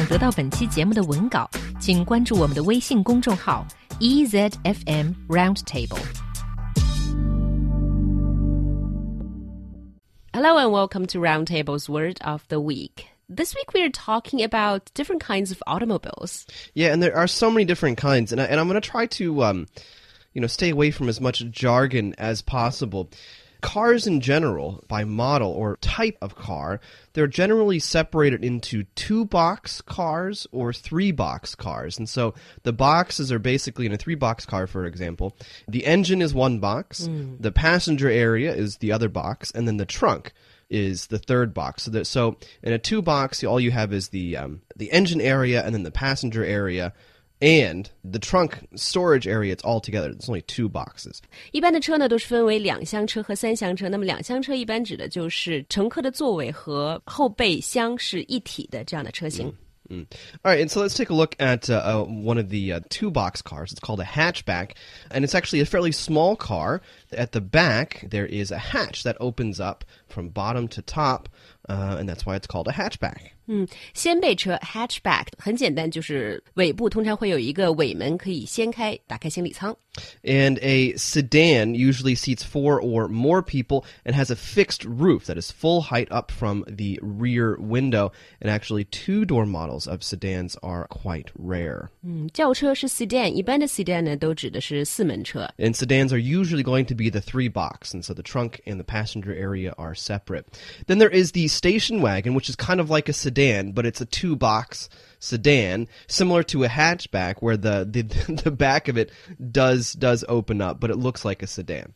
想得到本期节目的文稿，请关注我们的微信公众号 EZFM Roundtable。Hello and welcome to Roundtable's Word of the Week. This week we are talking about different kinds of automobiles. Yeah, and there are so many different kinds, and I, and I'm going to try to, um, you know, stay away from as much jargon as possible. Cars in general, by model or type of car, they're generally separated into two box cars or three box cars. And so the boxes are basically in a three box car, for example, the engine is one box, the passenger area is the other box, and then the trunk is the third box. So that so in a two box, all you have is the um, the engine area and then the passenger area. And the trunk storage area, it's all together. It's only two boxes. 一般的车呢都是分为两厢车和三厢车。那么两厢车一般指的就是乘客的座位和后备箱是一体的这样的车型。 All right, and so let's take a look at uh, uh, one of the uh, two box cars. It's called a hatchback, and it's actually a fairly small car. At the back, there is a hatch that opens up from bottom to top, uh, and that's why it's called a hatchback. 嗯，掀背车 hatchback 很简单，就是尾部通常会有一个尾门可以掀开，打开行李舱。 And a sedan usually seats four or more people and has a fixed roof that is full height up from the rear window. And actually, two door models of sedans are quite rare. 嗯，轿车是 sedan，一般的 sedan 呢都指的是四门车。 And sedans are usually going to be the three box, and so the trunk and the passenger area are separate. Then there is the station wagon, which is kind of like a sedan, but it's a two box sedan, similar to a hatchback, where the, the the back of it does does open up, but it looks like a sedan.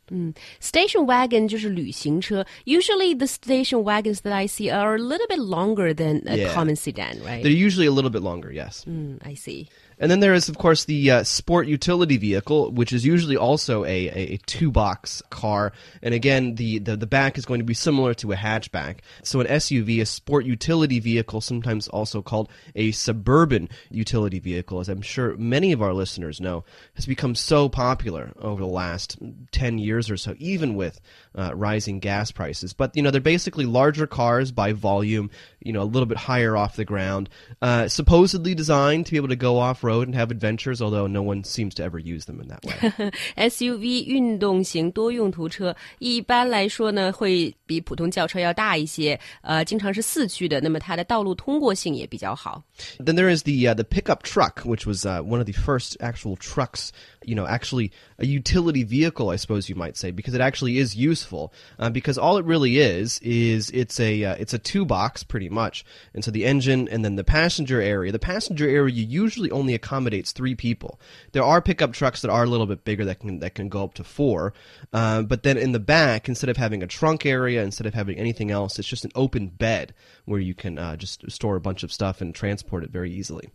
Station wagon 就是旅行车。Usually the station wagons that I see are a little bit longer than a Yeah. common sedan, right? They're usually a little bit longer, yes. Mm, I see. And then there is, of course, the uh, sport utility vehicle, which is usually also a, a, a two box car. And again, the, the, the back is going to be similar to a hatchback. So an SUV, a sport utility vehicle, sometimes also called a suburban utility vehicle, as I'm sure many of our listeners know, has become so popular over the last 10 years or so, even with uh, rising gas prices. But, you know, they're basically larger cars by volume, you know, a little bit higher off the ground, uh, supposedly designed to be able to go off road and have adventures, although no one seems to ever use them in that way. SUV 运动型多用途车一般来说呢，会比普通轿车要大一些，呃，经常是四驱的，那么它的道路通过性也比较好。 then there is the uh, the pickup truck, which was uh, one of the first actual trucks. You know, actually a utility vehicle, I suppose you might say, because it actually is useful. Uh, because all it really is is it's a uh, it's a two box pretty much, and so the engine and then the passenger area. The passenger area usually only accommodates three people. There are pickup trucks that are a little bit bigger that can that can go up to four, uh, but then in the back, instead of having a trunk area, instead of having anything else, it's just an open bed where you can uh, just store a bunch of stuff and transport it very easily.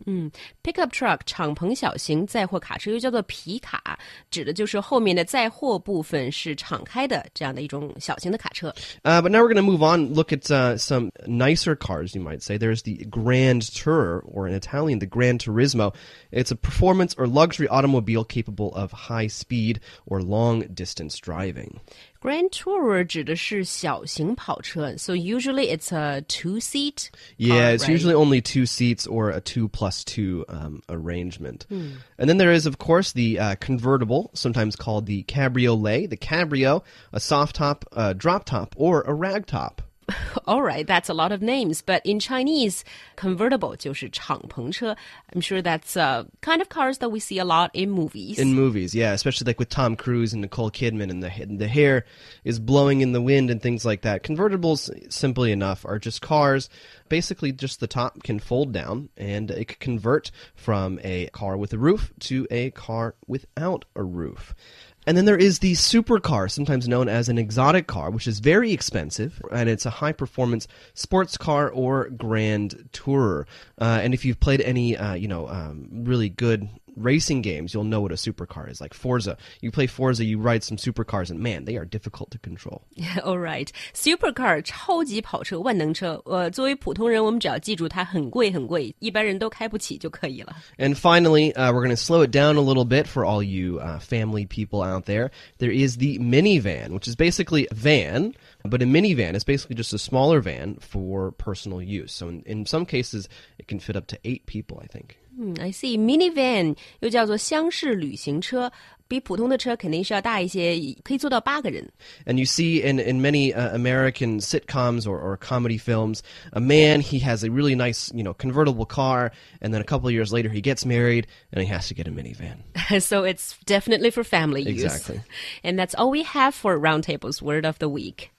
Pickup truck 敞篷小型载货卡车又叫做皮卡，指的就是后面的载货部分是敞开的这样的一种小型的卡车。 Uh, but now we're going to move on, look at uh, some nicer cars, you might say. There's the Grand Tourer, or in Italian, the Gran Turismo. It's a performance or luxury automobile capable of high speed or long distance driving. Grand Tourer 指的是小型跑车，so usually it's a two seat. Yeah, car, it's right? usually only two seats or a two plus two um, arrangement. And then there is, of course, the uh, convertible, sometimes called the cabriolet, the cabrio, a soft top, a drop top, or a rag top. All right, that's a lot of names, but in Chinese, convertible 就是敞篷车. I'm sure that's uh, kind of cars that we see a lot in movies. In movies, yeah, especially like with Tom Cruise and Nicole Kidman, and the the hair is blowing in the wind and things like that. Convertibles, simply enough, are just cars. Basically, just the top can fold down, and it can convert from a car with a roof to a car without a roof. And then there is the supercar, sometimes known as an exotic car, which is very expensive, and it's a high performance sports car or grand tourer. Uh, and if you've played any, uh, you know, um, really good racing games, you'll know what a supercar is. Like Forza, you play Forza, you ride some supercars, and man, they are difficult to control. All right, supercar 超级跑车、万能车。呃，作为普通人，我们只要记住它很贵很贵，一般人都开不起就可以了。 And finally, uh, we're going to slow it down a little bit for all you uh, family people out there. There is the minivan, which is basically a van, but a minivan is basically just a smaller van for personal use. So in, in some cases, it can fit up to eight people, I think. 嗯，I see minivan 又叫做厢式旅行车，比普通的车肯定是要大一些，可以坐到八个人。 And you see in, in many uh, American sitcoms or, or comedy films, a man, he has a really nice, you know, convertible car, and then a couple of years later he gets married and he has to get a minivan. so it's definitely for family use. Exactly. And that's all we have for Roundtable's Word of the Week.